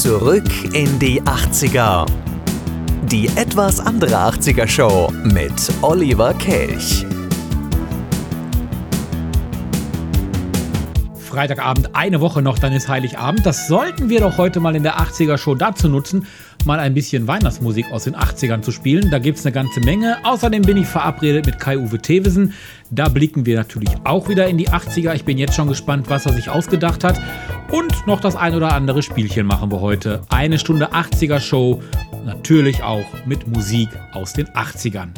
Zurück in die 80er. Die etwas andere 80er Show mit Oliver Kelch. Freitagabend, eine Woche noch, dann ist Heiligabend. Das sollten wir doch heute mal in der 80er Show dazu nutzen, mal ein bisschen Weihnachtsmusik aus den 80ern zu spielen. Da gibt es eine ganze Menge. Außerdem bin ich verabredet mit Kai-Uwe Thewesen. Da blicken wir natürlich auch wieder in die 80er. Ich bin jetzt schon gespannt, was er sich ausgedacht hat. Und noch das ein oder andere Spielchen machen wir heute. Eine Stunde 80er Show, natürlich auch mit Musik aus den 80ern.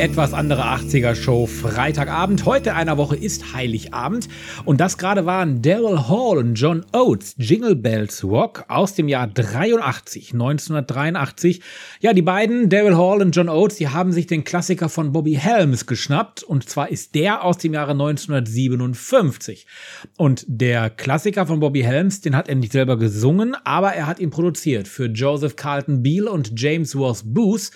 Etwas andere 80er Show Freitagabend. Heute einer Woche ist Heiligabend. Und das gerade waren Daryl Hall und John Oates, Jingle Bells Rock aus dem Jahr 83, 1983. Ja, die beiden, Daryl Hall und John Oates, die haben sich den Klassiker von Bobby Helms geschnappt. Und zwar ist der aus dem Jahre 1957. Und der Klassiker von Bobby Helms, den hat er nicht selber gesungen, aber er hat ihn produziert für Joseph Carlton Beale und James Ross Booth.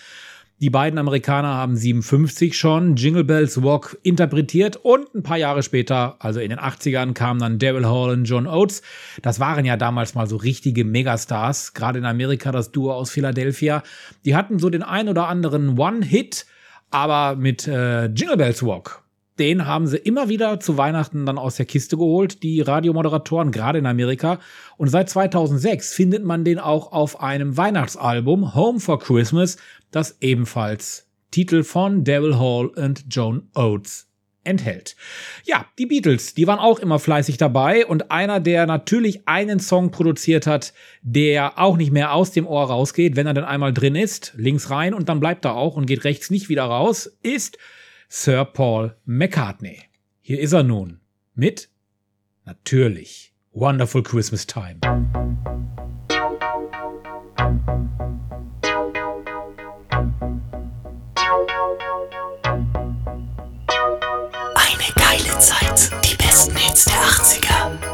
Die beiden Amerikaner haben 57 schon Jingle Bells Walk interpretiert und ein paar Jahre später, also in den 80ern, kamen dann Daryl Hall und John Oates. Das waren ja damals mal so richtige Megastars, gerade in Amerika das Duo aus Philadelphia. Die hatten so den ein oder anderen One-Hit, aber mit äh, Jingle Bells Walk den haben sie immer wieder zu Weihnachten dann aus der Kiste geholt, die Radiomoderatoren, gerade in Amerika. Und seit 2006 findet man den auch auf einem Weihnachtsalbum, Home for Christmas, das ebenfalls Titel von Daryl Hall und Joan Oates enthält. Ja, die Beatles, die waren auch immer fleißig dabei und einer, der natürlich einen Song produziert hat, der auch nicht mehr aus dem Ohr rausgeht, wenn er dann einmal drin ist, links rein und dann bleibt er auch und geht rechts nicht wieder raus, ist Sir Paul McCartney. Hier ist er nun mit natürlich Wonderful Christmas Time. Zeit. Die besten Hits der 80er.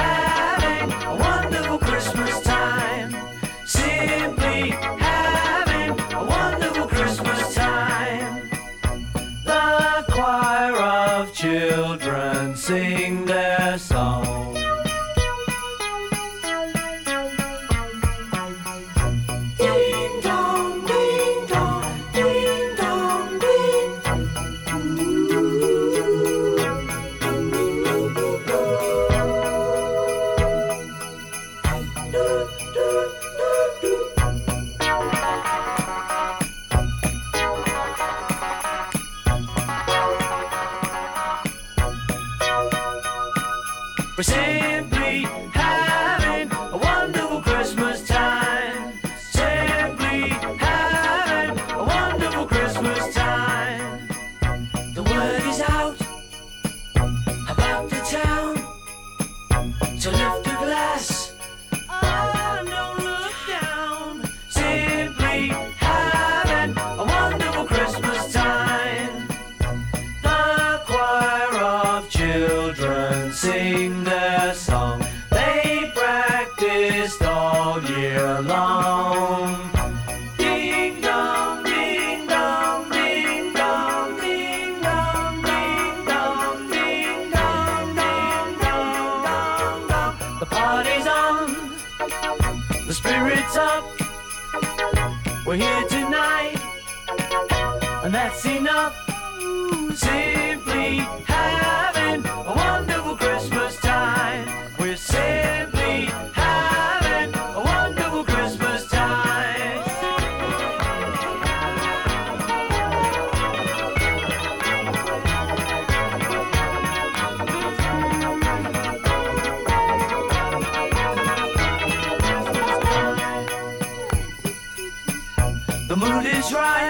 sing their song. The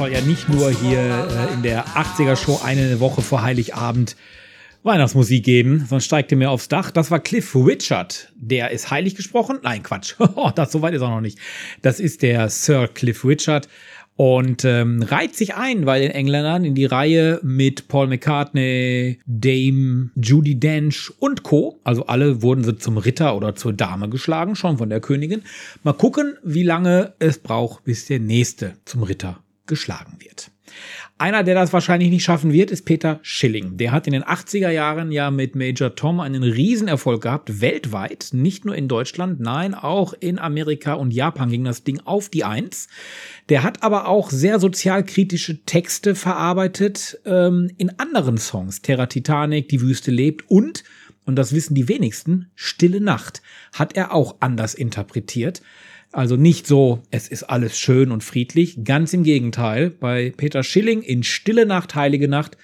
soll ja nicht nur hier äh, in der 80er Show eine Woche vor Heiligabend Weihnachtsmusik geben, sonst steigt ihr mir aufs Dach. Das war Cliff Richard. Der ist heilig gesprochen? Nein, Quatsch. das so weit ist er noch nicht. Das ist der Sir Cliff Richard und ähm, reiht sich ein bei den Engländern in die Reihe mit Paul McCartney, Dame Judy Dench und Co. Also alle wurden sie zum Ritter oder zur Dame geschlagen, schon von der Königin. Mal gucken, wie lange es braucht, bis der nächste zum Ritter geschlagen wird. Einer, der das wahrscheinlich nicht schaffen wird, ist Peter Schilling. Der hat in den 80er Jahren ja mit Major Tom einen Riesenerfolg gehabt, weltweit, nicht nur in Deutschland, nein, auch in Amerika und Japan ging das Ding auf die Eins. Der hat aber auch sehr sozialkritische Texte verarbeitet ähm, in anderen Songs. Terra Titanic, Die Wüste lebt und, und das wissen die wenigsten, Stille Nacht hat er auch anders interpretiert. Also nicht so, es ist alles schön und friedlich. Ganz im Gegenteil. Bei Peter Schilling in Stille Nacht, Heilige Nacht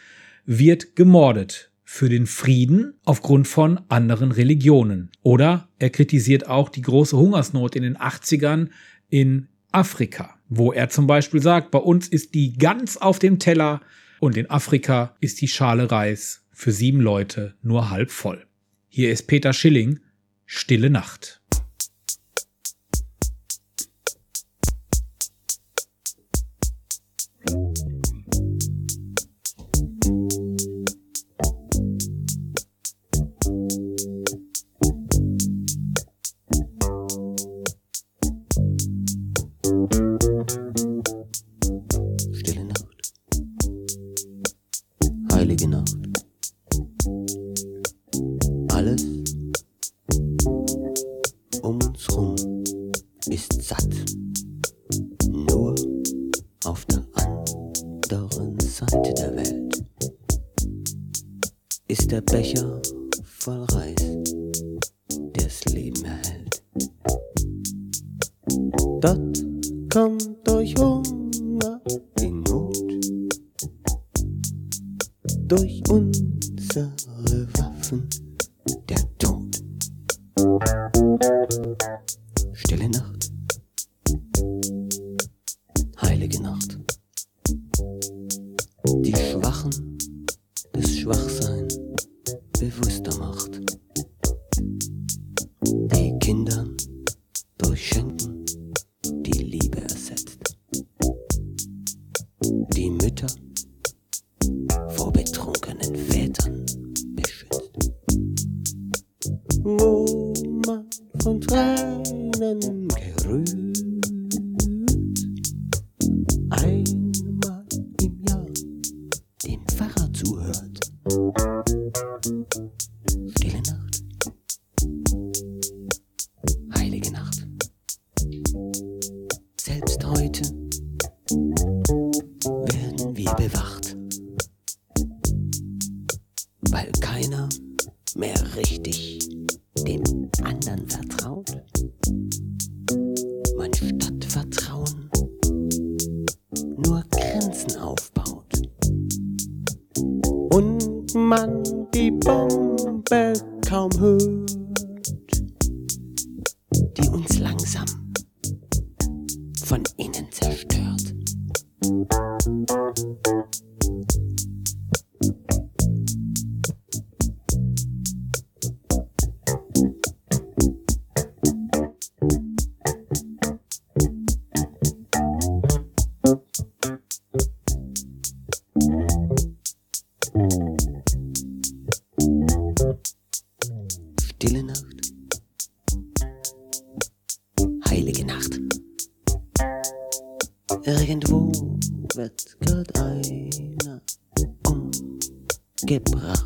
wird gemordet für den Frieden aufgrund von anderen Religionen. Oder er kritisiert auch die große Hungersnot in den 80ern in Afrika, wo er zum Beispiel sagt, bei uns ist die ganz auf dem Teller und in Afrika ist die Schale Reis für sieben Leute nur halb voll. Hier ist Peter Schilling, Stille Nacht. Stille Waffen der Tod. Stille Nacht, Stille Nacht. Heilige Nacht. Irgendwo wird grad einer umgebracht.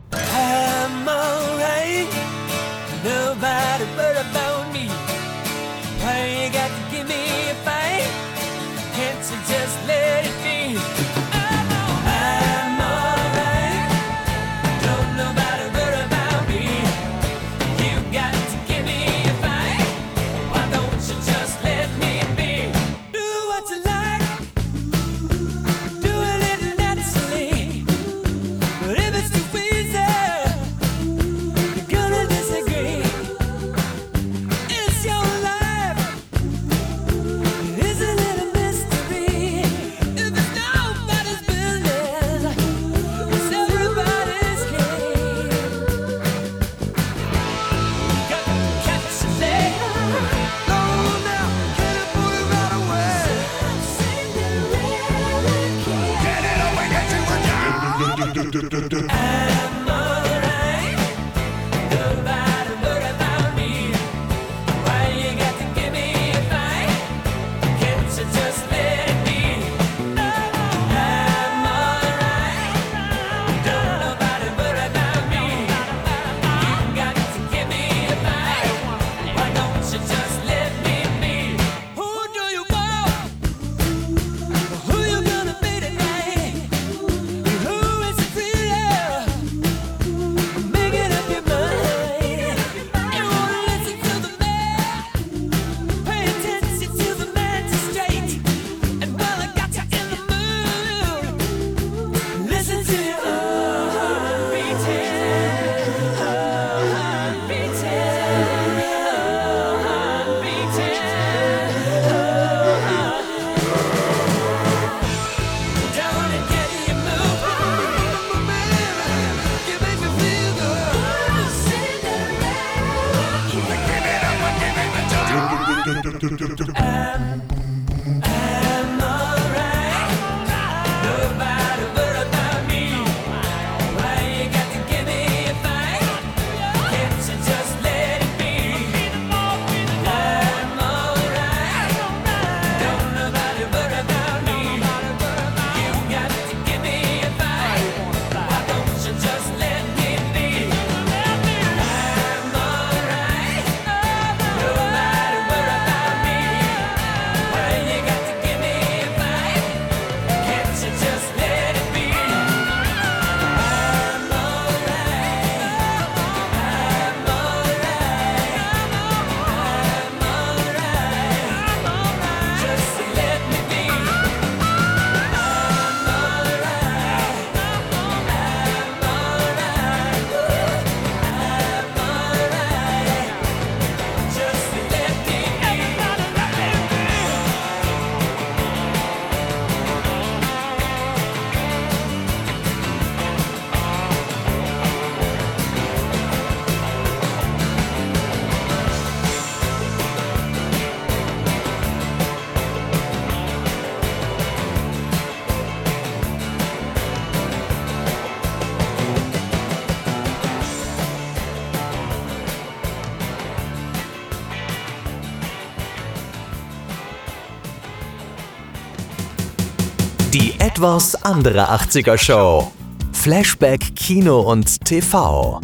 Etwas andere 80er Show. Flashback Kino und TV.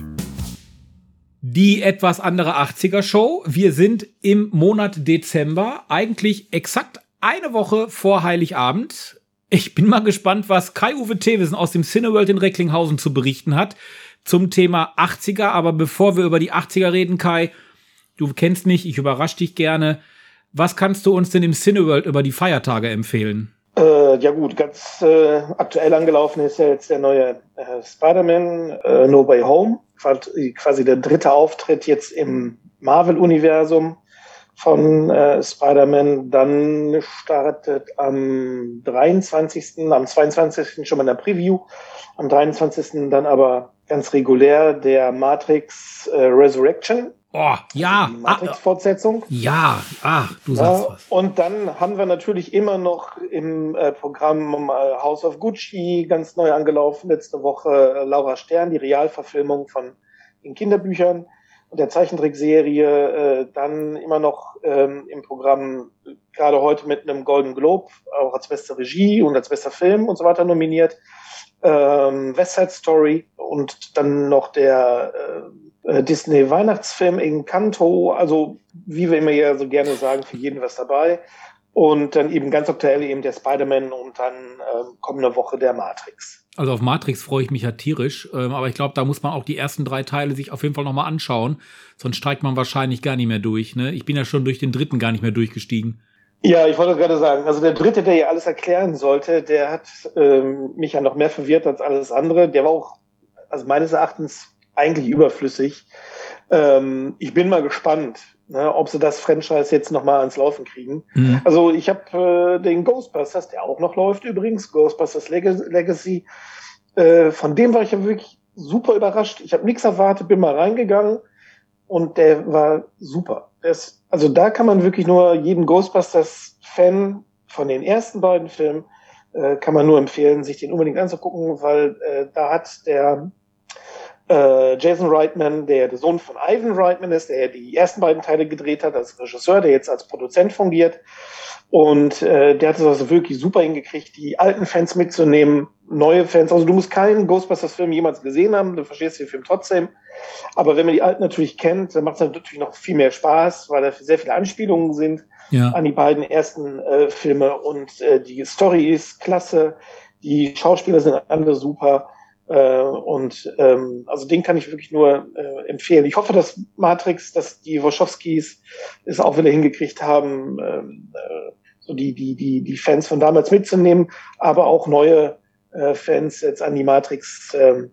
Die etwas andere 80er Show. Wir sind im Monat Dezember, eigentlich exakt eine Woche vor Heiligabend. Ich bin mal gespannt, was Kai-Uwe Thewesen aus dem Cineworld in Recklinghausen zu berichten hat zum Thema 80er. Aber bevor wir über die 80er reden, Kai, du kennst mich, ich überrasche dich gerne. Was kannst du uns denn im Cineworld über die Feiertage empfehlen? Äh, ja gut, ganz äh, aktuell angelaufen ist ja jetzt der neue äh, Spider-Man äh, No Way Home. Quasi, der dritte Auftritt jetzt im Marvel-Universum von äh, Spider-Man. Dann startet am 23., am 22. schon mal in der Preview, am 23. dann aber ganz regulär der Matrix äh, Resurrection, Oh, ja. die Ah, Matrix-Fortsetzung. ja, ach, du sagst Ja, was. und dann haben wir natürlich immer noch im äh, Programm äh, House of Gucci ganz neu angelaufen. Letzte Woche äh, Laura Stern, die Realverfilmung von den Kinderbüchern und der Zeichentrickserie. Äh, dann immer noch ähm, im Programm gerade heute mit einem Golden Globe auch als beste Regie und als bester Film und so weiter nominiert. Ähm, West Side Story und dann noch der äh, äh, Disney Weihnachtsfilm Encanto. Also wie wir immer ja so gerne sagen, für jeden was dabei. Und dann eben ganz aktuell eben der Spider-Man und dann ähm, kommende Woche der Matrix. Also auf Matrix freue ich mich ja tierisch, ähm, aber ich glaube, da muss man auch die ersten drei Teile sich auf jeden Fall nochmal anschauen. Sonst steigt man wahrscheinlich gar nicht mehr durch. Ne? Ich bin ja schon durch den dritten gar nicht mehr durchgestiegen. Ja, ich wollte gerade sagen, also der dritte, der ja alles erklären sollte, der hat ähm, mich ja noch mehr verwirrt als alles andere. Der war auch, also meines Erachtens, eigentlich überflüssig. Ähm, ich bin mal gespannt, ne, ob sie das Franchise jetzt nochmal ans Laufen kriegen. Mhm. Also ich habe äh, den Ghostbusters, der auch noch läuft übrigens, Ghostbusters Leg Legacy. Äh, von dem war ich ja wirklich super überrascht. Ich habe nichts erwartet, bin mal reingegangen und der war super. Ist, also da kann man wirklich nur jeden Ghostbusters-Fan von den ersten beiden Filmen äh, kann man nur empfehlen, sich den unbedingt anzugucken, weil äh, da hat der äh, Jason Reitman, der der Sohn von Ivan Reitman ist, der die ersten beiden Teile gedreht hat als Regisseur, der jetzt als Produzent fungiert. Und äh, der hat es also wirklich super hingekriegt, die alten Fans mitzunehmen, neue Fans. Also du musst keinen Ghostbusters-Film jemals gesehen haben, du verstehst den Film trotzdem. Aber wenn man die alten natürlich kennt, dann macht es natürlich noch viel mehr Spaß, weil da sehr viele Anspielungen sind Ja. an die beiden ersten äh, Filme und äh, die Story ist klasse, die Schauspieler sind alle super äh, und ähm, also den kann ich wirklich nur äh, empfehlen. Ich hoffe, dass Matrix, dass die Wachowskis es auch wieder hingekriegt haben, ähm, äh, so die die die die Fans von damals mitzunehmen, aber auch neue äh, Fans jetzt an die Matrix ähm,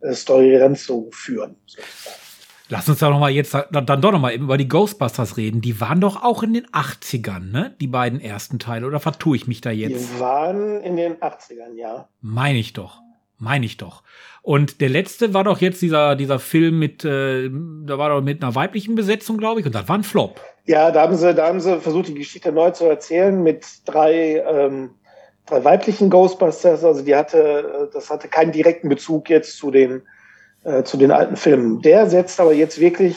äh, Story ranzuführen. sozusagen. Lass uns da noch mal jetzt dann doch noch mal eben über die Ghostbusters reden. Die waren doch auch in den 80ern, ne? Die beiden ersten Teile. Oder vertue ich mich da jetzt? Wir waren in den 80ern, ja. Meine ich doch. Meine ich doch. Und der letzte war doch jetzt dieser, dieser Film mit, äh, da war doch mit einer weiblichen Besetzung, glaube ich, und das war ein Flop. Ja, da haben sie, da haben sie versucht, die Geschichte neu zu erzählen mit drei, ähm, drei weiblichen Ghostbusters. Also die hatte, äh, das hatte keinen direkten Bezug jetzt zu den, äh, zu den alten Filmen. Der setzt aber jetzt wirklich,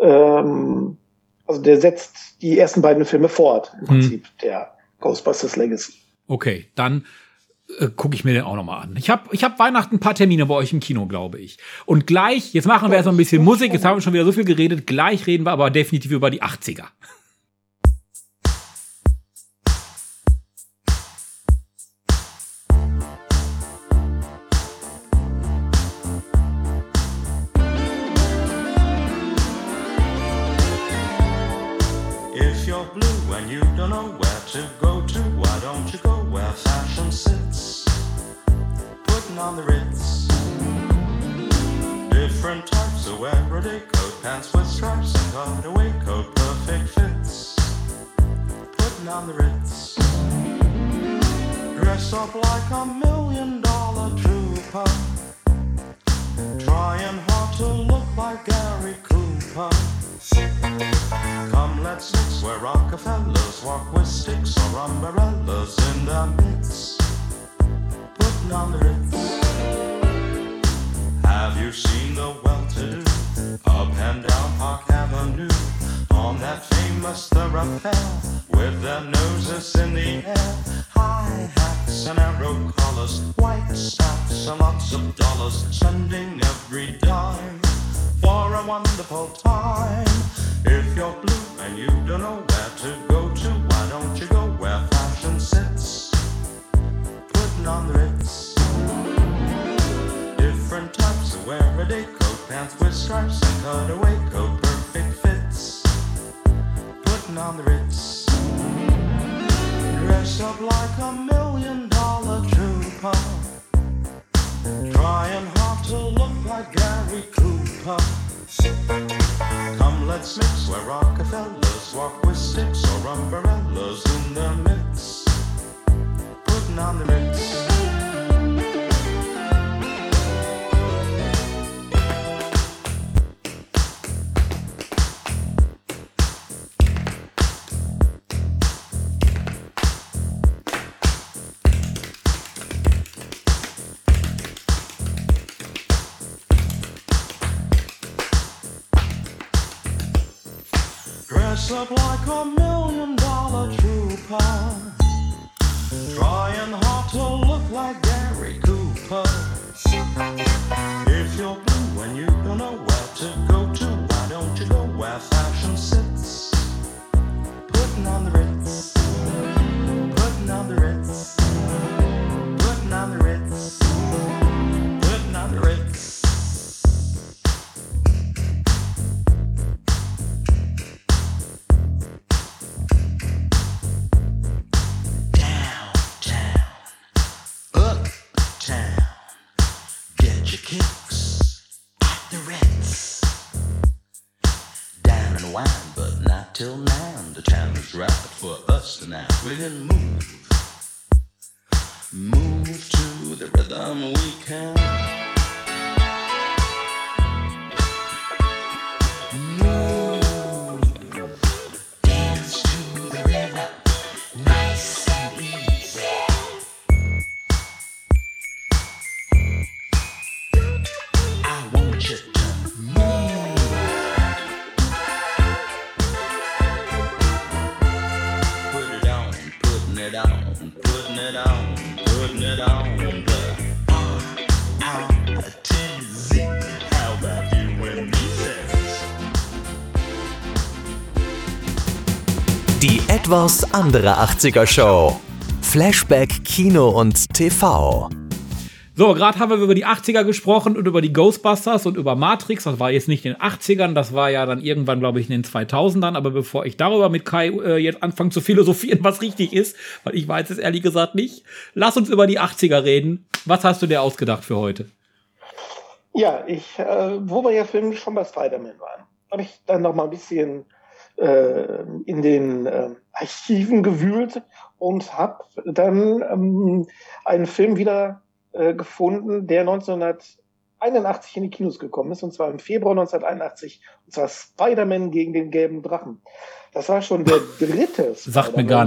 ähm, also der setzt die ersten beiden Filme fort, im Prinzip, der Ghostbusters Legacy. Okay, dann äh, gucke ich mir den auch noch mal an. Ich habe ich hab Weihnachten ein paar Termine bei euch im Kino, glaube ich. Und gleich, jetzt machen wir erstmal ein bisschen Musik, jetzt haben wir schon wieder so viel geredet, gleich reden wir aber definitiv über die 80er. Putting on the Ritz. Different types of everyday coat, pants with stripes and cutaway coat, perfect fits. Putting on the Ritz. Dress up like a million dollar trooper. Trying hard to look like Gary Cooper. Come, let's mix where Rockefellers walk with sticks or umbrellas in their midst. Wonderful time. If you're blue and you don't know where to go On the Ritz. Different types of wear a day coat, pants with stripes and cutaway coat, perfect fits. Putting on the Ritz. Dress up like a million dollar trooper. Trying hard to look like Gary Cooper. Come, let's mix where Rockefellers walk with sticks or umbrellas in their midst. On the. Dress up like a million dollar trooper. Etwas andere 80er Show. Flashback Kino und TV. So, gerade haben wir über die 80er gesprochen und über die Ghostbusters und über Matrix. Das war jetzt nicht in den 80ern, das war ja dann irgendwann, glaube ich, in den 2000ern. Aber bevor ich darüber mit Kai äh, jetzt anfange zu philosophieren, was richtig ist, weil ich weiß es ehrlich gesagt nicht, lass uns über die 80er reden. Was hast du dir ausgedacht für heute? Ja, ich, äh, wo wir ja vorhin schon bei Spider-Man waren, habe ich dann noch mal ein bisschen äh, in den äh, Archiven gewühlt und habe dann ähm, einen Film wieder äh, gefunden, der 1981 in die Kinos gekommen ist, und zwar im Februar 1981, und zwar Spider-Man gegen den gelben Drachen. Das war schon der dritte.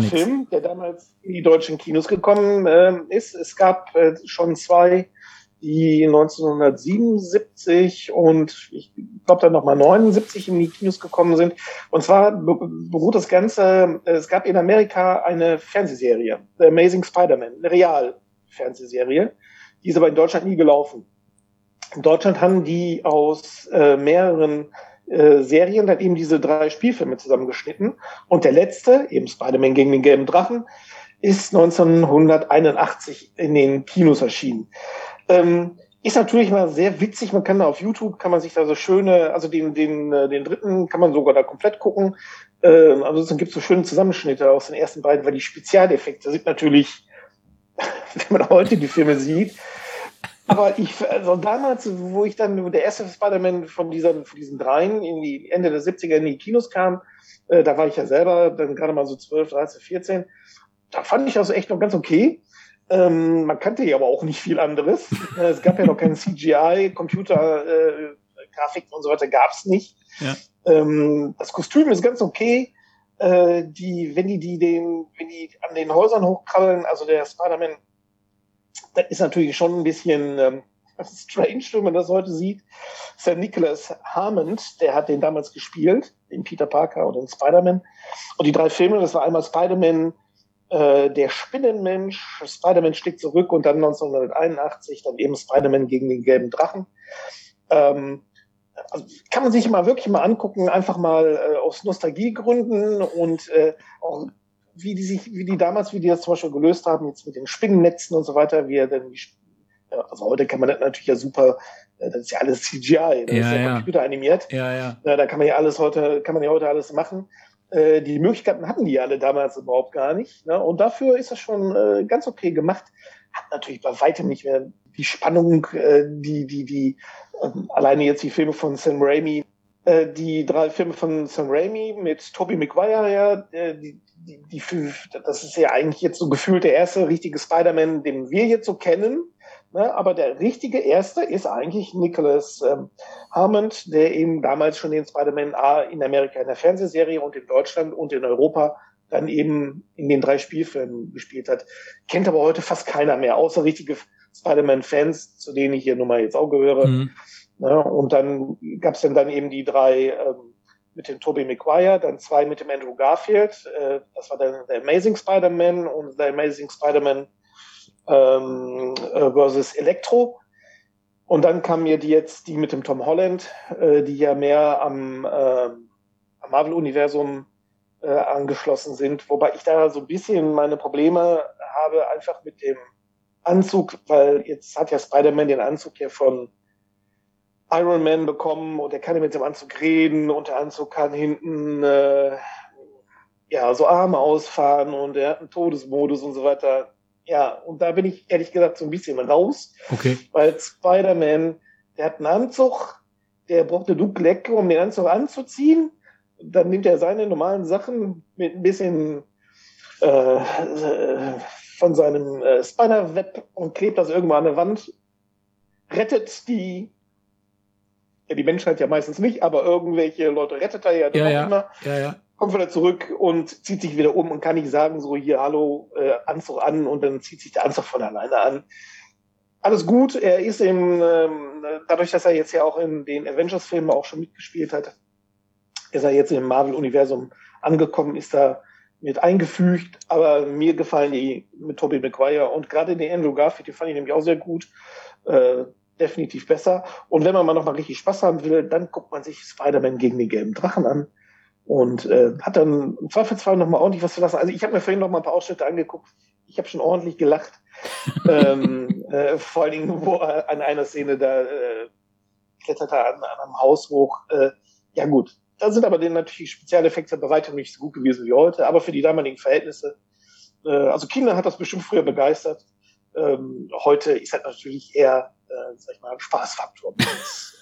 Film, der damals in die deutschen Kinos gekommen ähm, ist. Es gab äh, schon zwei, die 1977 und ich glaube dann nochmal 79 in die Kinos gekommen sind. Und zwar be- beruht das Ganze, es gab in Amerika eine Fernsehserie, The Amazing Spider-Man, eine Real-Fernsehserie. Die ist aber in Deutschland nie gelaufen. In Deutschland haben die aus äh, mehreren äh, Serien dann eben diese drei Spielfilme zusammengeschnitten. Und der letzte, eben Spider-Man gegen den gelben Drachen, ist 1981 in den Kinos erschienen. Ähm, ist natürlich mal sehr witzig. Man kann da auf YouTube, kann man sich da so schöne, also den, den, äh, den dritten kann man sogar da komplett gucken. Ähm, ansonsten gibt so schöne Zusammenschnitte aus den ersten beiden, weil die Spezialeffekte sind natürlich, wenn man heute die Filme sieht, aber ich, also damals, wo ich dann, der erste Spider-Man von, dieser, von diesen dreien in die Ende der 70er in die Kinos kam, äh, da war ich ja selber dann gerade mal so 12, 13, 14. Da fand ich das echt noch ganz okay. Ähm, man kannte ja aber auch nicht viel anderes. Äh, es gab ja noch keinen CGI, Computer, äh, Grafiken und so weiter gab's nicht. Ja. Ähm, das Kostüm ist ganz okay. Äh, die, wenn die, die den, wenn die an den Häusern hochkrabbeln, also der Spider-Man, das ist natürlich schon ein bisschen ähm, strange, wenn man das heute sieht. Der Nicholas Hammond, der hat den damals gespielt, den Peter Parker oder den Spider-Man. Und die drei Filme, das war einmal Spider-Man, äh, der Spinnenmensch, Spider-Man schlägt zurück und dann 1981 dann eben Spider-Man gegen den gelben Drachen. Ähm, also kann man sich mal wirklich mal angucken, einfach mal äh, aus Nostalgiegründen und äh, auch wie die sich, wie die damals, wie die das zum Beispiel gelöst haben, jetzt mit den Spinnennetzen und so weiter, wie er denn die, also heute kann man das natürlich ja super, äh, das ist ja alles CGI, das Ja, ist ja, ja. Computer animiert. Ja, ja. Ja, da kann man ja alles heute, kann man ja heute alles machen. Äh, die Möglichkeiten hatten die alle damals überhaupt gar nicht. Ne? Und dafür ist das schon äh, ganz okay gemacht. Hat natürlich bei weitem nicht mehr die Spannung, äh, die, die, die, ähm, alleine jetzt die Filme von Sam Raimi, äh, die drei Filme von Sam Raimi mit Tobey Maguire, ja, äh, die, die, die, das ist ja eigentlich jetzt so gefühlt der erste richtige Spider-Man, den wir jetzt so kennen. Ne? Aber der richtige erste ist eigentlich Nicholas ähm, Hammond, der eben damals schon den Spider-Man A in Amerika in der Fernsehserie und in Deutschland und in Europa dann eben in den drei Spielfilmen gespielt hat. Kennt aber heute fast keiner mehr, außer richtige Spider-Man-Fans, zu denen ich hier nun mal jetzt auch gehöre. Mhm. Ne? Und dann gab es dann, dann eben die drei ähm, mit dem Tobey Maguire, dann zwei mit dem Andrew Garfield. Äh, das war der, der Amazing Spider-Man und der Amazing Spider-Man ähm, äh, versus Electro. Und dann kam mir die jetzt die mit dem Tom Holland, äh, die ja mehr am, äh, am Marvel-Universum äh, angeschlossen sind, wobei ich da so ein bisschen meine Probleme habe, einfach mit dem Anzug, weil jetzt hat ja Spider-Man den Anzug ja von Iron Man bekommen und er kann ja mit dem Anzug reden und der Anzug kann hinten äh, ja so Arme ausfahren und er hat einen Todesmodus und so weiter. Ja, und da bin ich ehrlich gesagt so ein bisschen raus, Okay. weil Spider-Man, der hat einen Anzug, der braucht eine Ducklecke, um den Anzug anzuziehen. Dann nimmt er seine normalen Sachen mit ein bisschen äh, von seinem äh, Spider-Web und klebt das irgendwo an der Wand, rettet die, ja, die Menschheit ja meistens nicht, aber irgendwelche Leute rettet er ja, Ja, ja. immer Ja, ja. Kommt wieder zurück und zieht sich wieder um und kann nicht sagen, so hier, hallo, äh, Anzug an und dann zieht sich der Anzug von alleine an. Alles gut, er ist im, ähm, dadurch, dass er jetzt ja auch in den Avengers-Filmen auch schon mitgespielt hat, ist er jetzt im Marvel-Universum angekommen, ist da mit eingefügt, aber mir gefallen die mit Tobey Maguire und gerade den Andrew Garfield, die fand ich nämlich auch sehr gut, äh, definitiv besser. Und wenn man mal noch mal richtig Spaß haben will, dann guckt man sich Spider-Man gegen den gelben Drachen an und äh, hat dann im Zweifelsfall noch mal ordentlich was zu lassen. Also ich habe mir vorhin noch mal ein paar Ausschnitte angeguckt. Ich habe schon ordentlich gelacht. ähm, äh, vor allen Dingen, wo er an einer Szene da äh, klettert er an, an einem Haus hoch. Äh, ja gut, da sind aber dann natürlich Spezialeffekte bei weitem nicht so gut gewesen wie heute, aber für die damaligen Verhältnisse. Äh, also Kinder hat das bestimmt früher begeistert. Ähm, heute ist halt natürlich eher, äh, sag ich mal, Spaßfaktor.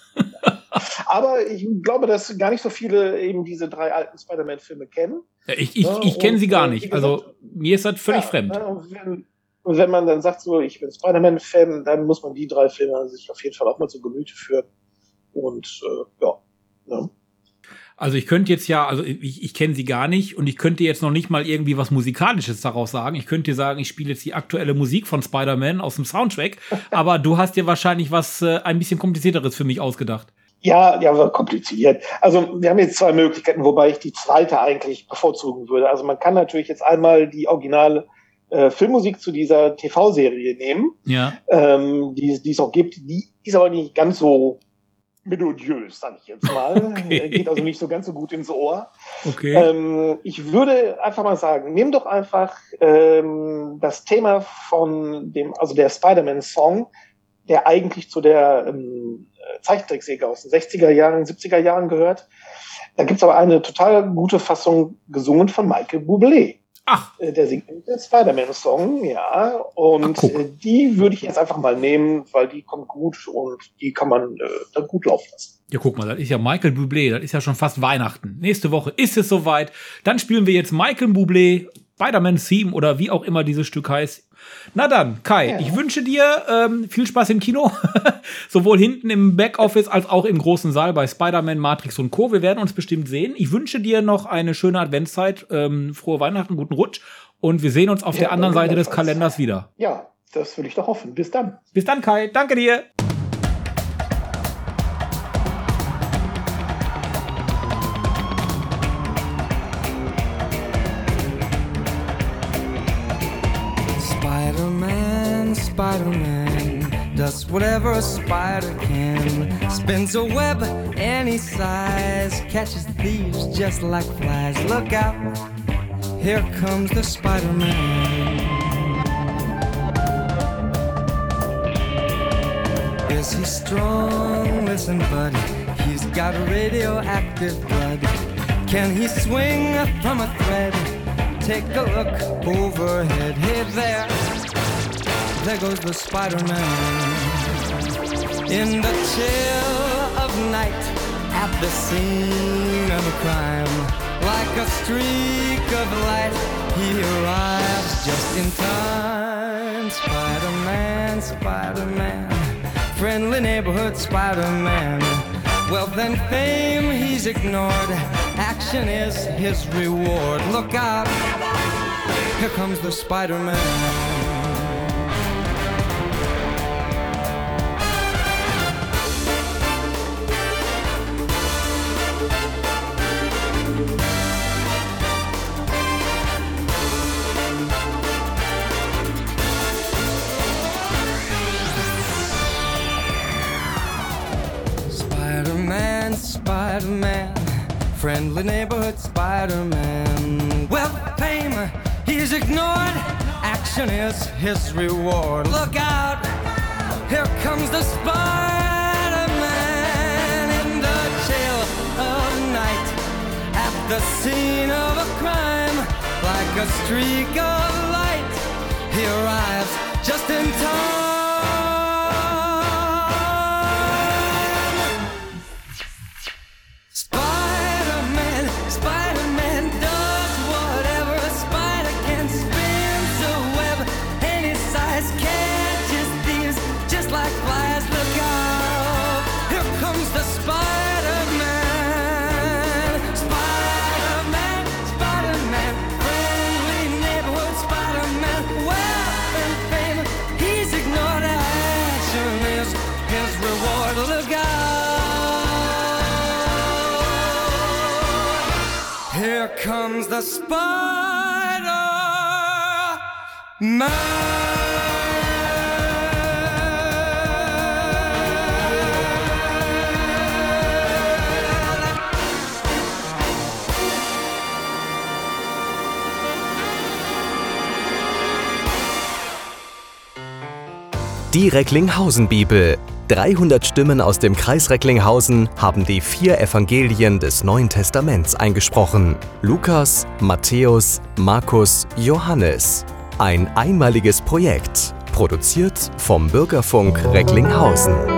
aber ich glaube, dass gar nicht so viele eben diese drei alten Spider-Man-Filme kennen. Ich, ich, Ja, ich kenne sie gar äh, nicht. gesagt, Also mir ist das völlig Ja, fremd. ne, Und wenn, und wenn man dann sagt, so, ich bin Spider-Man-Fan, dann muss man die drei Filme sich auf jeden Fall auch mal zu Gemüte führen. Und äh, ja. Ne? Also ich könnte jetzt ja, also ich, ich kenne sie gar nicht und ich könnte jetzt noch nicht mal irgendwie was Musikalisches daraus sagen. Ich könnte dir sagen, ich spiele jetzt die aktuelle Musik von Spider-Man aus dem Soundtrack, aber du hast dir wahrscheinlich was äh, ein bisschen komplizierteres für mich ausgedacht. Ja, ja, kompliziert. Also wir haben jetzt zwei Möglichkeiten, wobei ich die zweite eigentlich bevorzugen würde. Also man kann natürlich jetzt einmal die originale äh, Filmmusik zu dieser TV-Serie nehmen, Ja. ähm, die, die es auch gibt. Die ist aber nicht ganz so melodiös, sag ich jetzt mal. Okay. Geht also nicht so ganz so gut ins Ohr. Okay. Ähm, ich würde einfach mal sagen, nimm doch einfach ähm, das Thema von dem, also der Spider-Man-Song, der eigentlich zu der ähm, Zeichentrickserie aus den 60er Jahren, 70er Jahren gehört. Da gibt's aber eine total gute Fassung gesungen von Michael Bublé. Ach, Äh, Der singt den Spider-Man-Song, ja. Und Ach, äh, die würde ich jetzt einfach mal nehmen, weil die kommt gut und die kann man äh, dann gut laufen lassen. ja guck mal, das ist ja Michael Bublé, das ist ja schon fast Weihnachten. Nächste Woche ist es soweit. Dann spielen wir jetzt Michael Bublé, Spider-Man Theme oder wie auch immer dieses Stück heißt. Na dann, Kai, Ja. ich wünsche dir ähm, viel Spaß im Kino. Sowohl hinten im Backoffice als auch im großen Saal bei Spider-Man, Matrix und Co. Wir werden uns bestimmt sehen. Ich wünsche dir noch eine schöne Adventszeit, ähm, frohe Weihnachten, guten Rutsch. Und wir sehen uns auf Ja, der anderen Seite des. Kalenders wieder. Ja, das würde ich doch hoffen. Bis dann. Bis dann, Kai. Danke dir. Spider-Man does whatever a spider can. Spins a web any size, catches thieves just like flies. Look out, here comes the Spider-Man. Is he strong? Listen, buddy, he's got radioactive blood. Can he swing from a thread? Take a look overhead. Hey there, there goes the Spider-Man. In the chill of night, at the scene of a crime, like a streak of light, he arrives just in time. Spider-Man, Spider-Man, friendly neighborhood Spider-Man. Wealth and fame he's ignored. Action is his reward. Look out, here comes the Spider-Man. Man, friendly neighborhood Spider Man. Well, fame, he's ignored. Action is his reward. Look out, here comes the Spider Man in the chill of night. At the scene of a crime, like a streak of light, he arrives just in time. Comes the Spider Man. Die Recklinghausen-Bibel. 300 Stimmen aus dem Kreis Recklinghausen haben die vier Evangelien des Neuen Testaments eingesprochen. Lukas, Matthäus, Markus, Johannes. Ein einmaliges Projekt. Produziert vom Bürgerfunk Recklinghausen.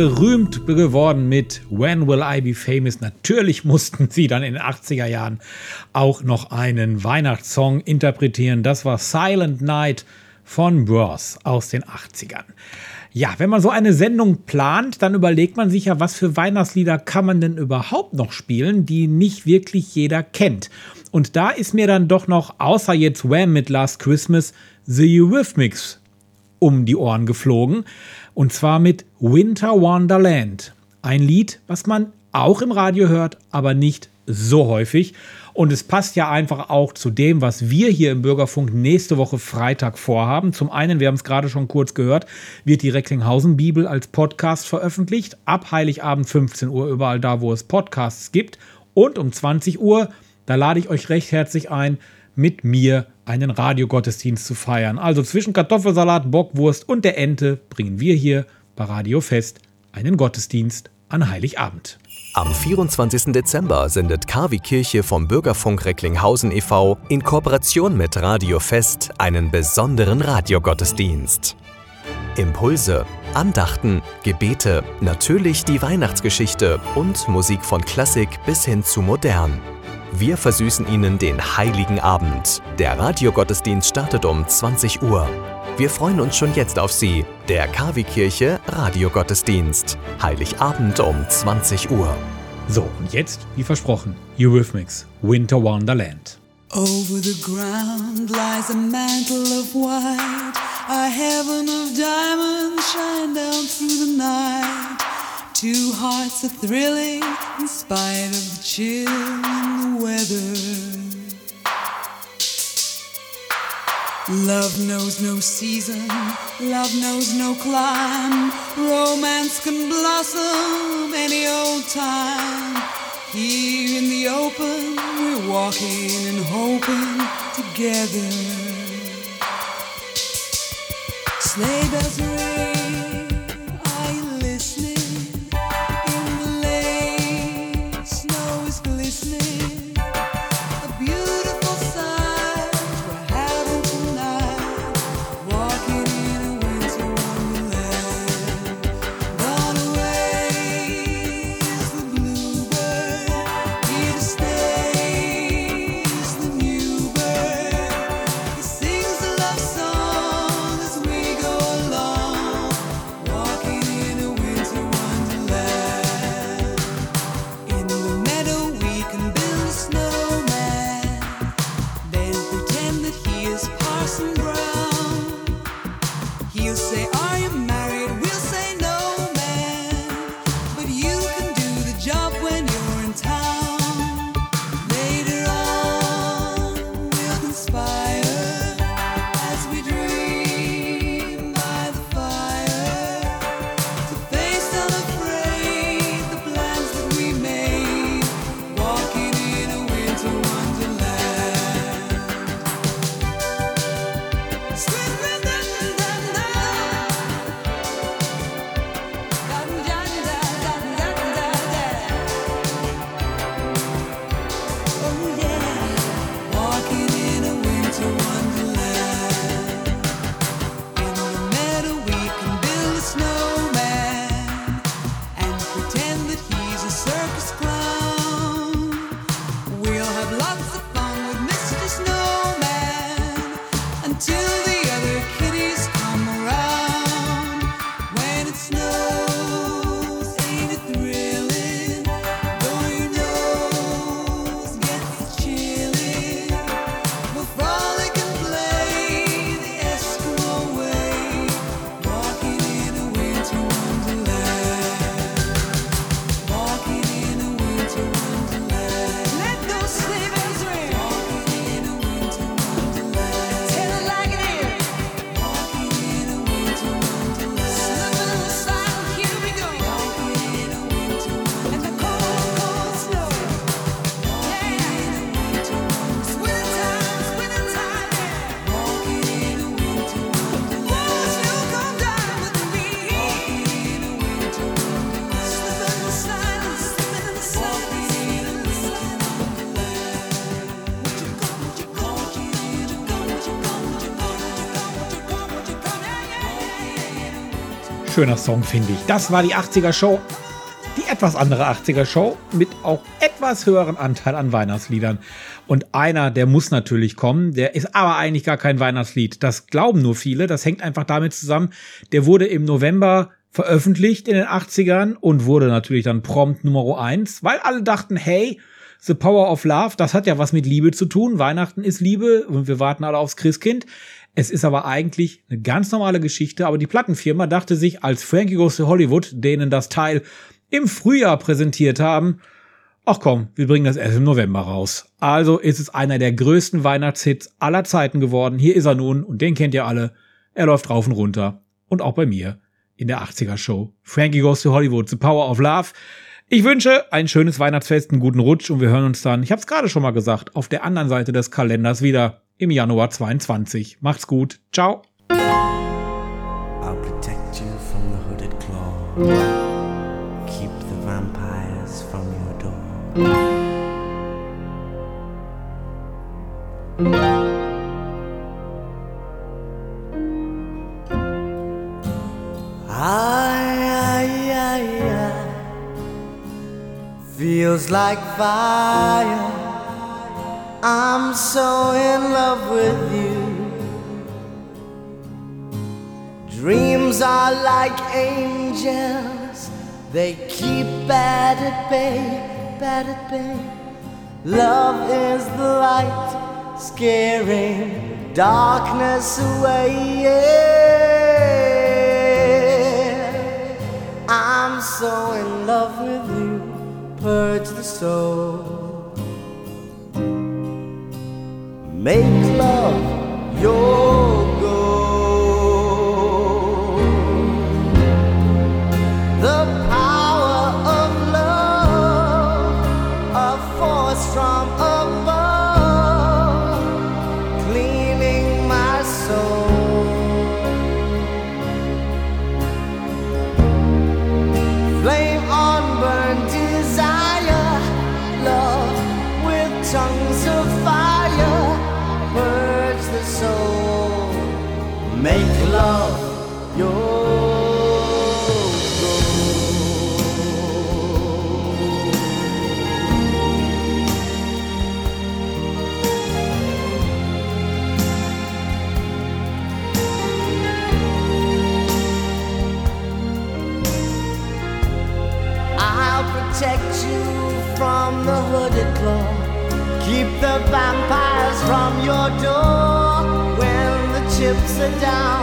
Berühmt geworden mit When Will I Be Famous. Natürlich mussten sie dann in den 80er Jahren auch noch einen Weihnachtssong interpretieren. Das war Silent Night von Bros aus den 80ern. Ja, wenn man so eine Sendung plant, dann überlegt man sich ja, was für Weihnachtslieder kann man denn überhaupt noch spielen, die nicht wirklich jeder kennt. Und da ist mir dann doch noch, außer jetzt Wham mit Last Christmas, The Eurythmics um die Ohren geflogen. Und zwar mit Winter Wonderland. Ein Lied, was man auch im Radio hört, aber nicht so häufig. Und es passt ja einfach auch zu dem, was wir hier im Bürgerfunk nächste Woche Freitag vorhaben. Zum einen, wir haben es gerade schon kurz gehört, wird die Recklinghausen-Bibel als Podcast veröffentlicht. Ab Heiligabend 15 Uhr überall da, wo es Podcasts gibt. Und um 20 Uhr, da lade ich euch recht herzlich ein, mit mir einen Radiogottesdienst zu feiern. Also zwischen Kartoffelsalat, Bockwurst und der Ente bringen wir hier bei Radio Fest einen Gottesdienst an Heiligabend. Am 24. Dezember sendet KW Kirche vom Bürgerfunk Recklinghausen e.V. in Kooperation mit Radio Fest einen besonderen Radiogottesdienst. Impulse, Andachten, Gebete, natürlich die Weihnachtsgeschichte und Musik von Klassik bis hin zu modern. Wir versüßen Ihnen den heiligen Abend. Der Radiogottesdienst startet um 20 Uhr. Wir freuen uns schon jetzt auf Sie. Der KW Kirche Radiogottesdienst. Heiligabend um 20 Uhr. So, und jetzt, wie versprochen, Eurythmics, Winter Wonderland. Over the ground lies a mantle of white, a heaven of diamonds shine down through the night. Two hearts are thrilling in spite of the chill in the weather. Love knows no season, love knows no clime. Romance can blossom any old time. Here in the open, we're walking and hoping together. Sleigh bells ring, Schöner Song, finde ich. Das war die 80er Show. Die etwas andere 80er Show mit auch etwas höheren Anteil an Weihnachtsliedern. Und einer, der muss natürlich kommen, der ist aber eigentlich gar kein Weihnachtslied. Das glauben nur viele. Das hängt einfach damit zusammen. Der wurde im November veröffentlicht in den 80ern und wurde natürlich dann prompt Nummer 1, weil alle dachten, hey, The Power of Love, das hat ja was mit Liebe zu tun. Weihnachten ist Liebe und wir warten alle aufs Christkind. Es ist aber eigentlich eine ganz normale Geschichte, aber die Plattenfirma dachte sich, als Frankie Goes to Hollywood denen das Teil im Frühjahr präsentiert haben, ach komm, wir bringen das erst im November raus. Also ist es einer der größten Weihnachtshits aller Zeiten geworden. Hier ist er nun und den kennt ihr alle. Er läuft rauf und runter. Und auch bei mir in der 80er Show. Frankie Goes to Hollywood, The Power of Love. Ich wünsche ein schönes Weihnachtsfest, einen guten Rutsch und wir hören uns dann, ich habe es gerade schon mal gesagt, auf der anderen Seite des Kalenders wieder im Januar 22. Macht's gut. Ciao. I'll protect you from the hooded claw. Keep the vampires from your door. Feels like fire. I'm so in love with you. Dreams are like angels, they keep bad at bay, bad at bay. Love is the light, scaring darkness away. Yeah. I'm so in love with you, purge the soul. Make love your down,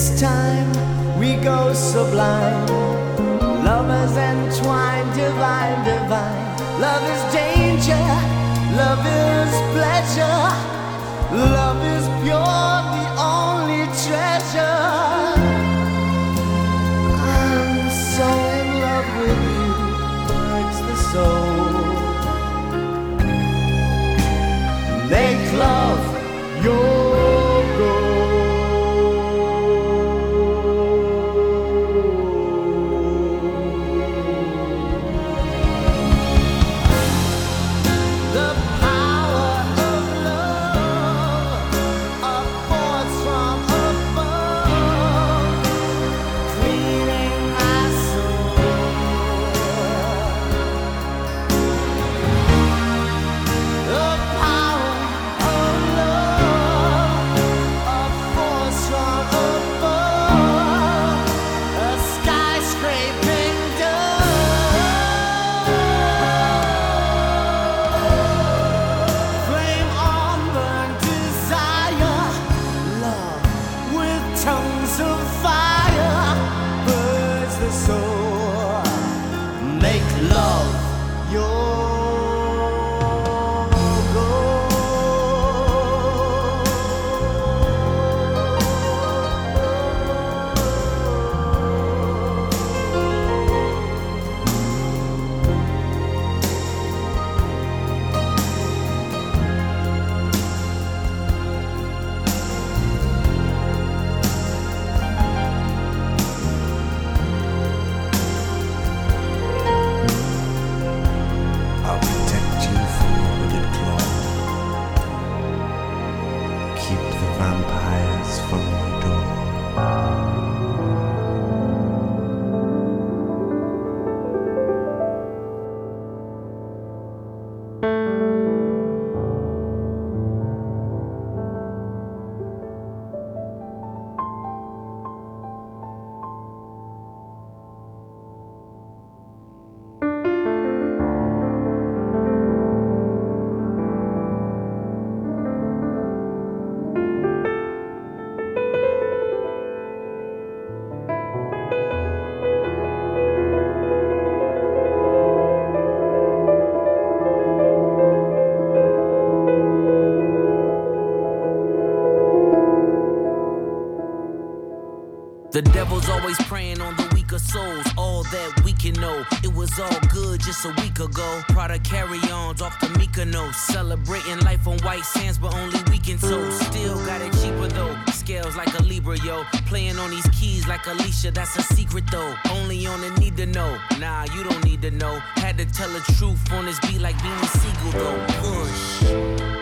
This time we go sublime. Lovers entwined, divine, divine. Love is danger, love is pleasure. Love is pure, the only treasure. I'm so in love with you, hurts the soul. All good just a week ago. Prada carry-ons off the Mykonos. Celebrating life on white sands, but only weekend so. Still got it cheaper though. Scales like a Libra, yo. Playing on these keys like Alicia, that's a secret though. Only on the need to know. Nah, you don't need to know. Had to tell the truth on this beat like Beanie Siegel though. Good.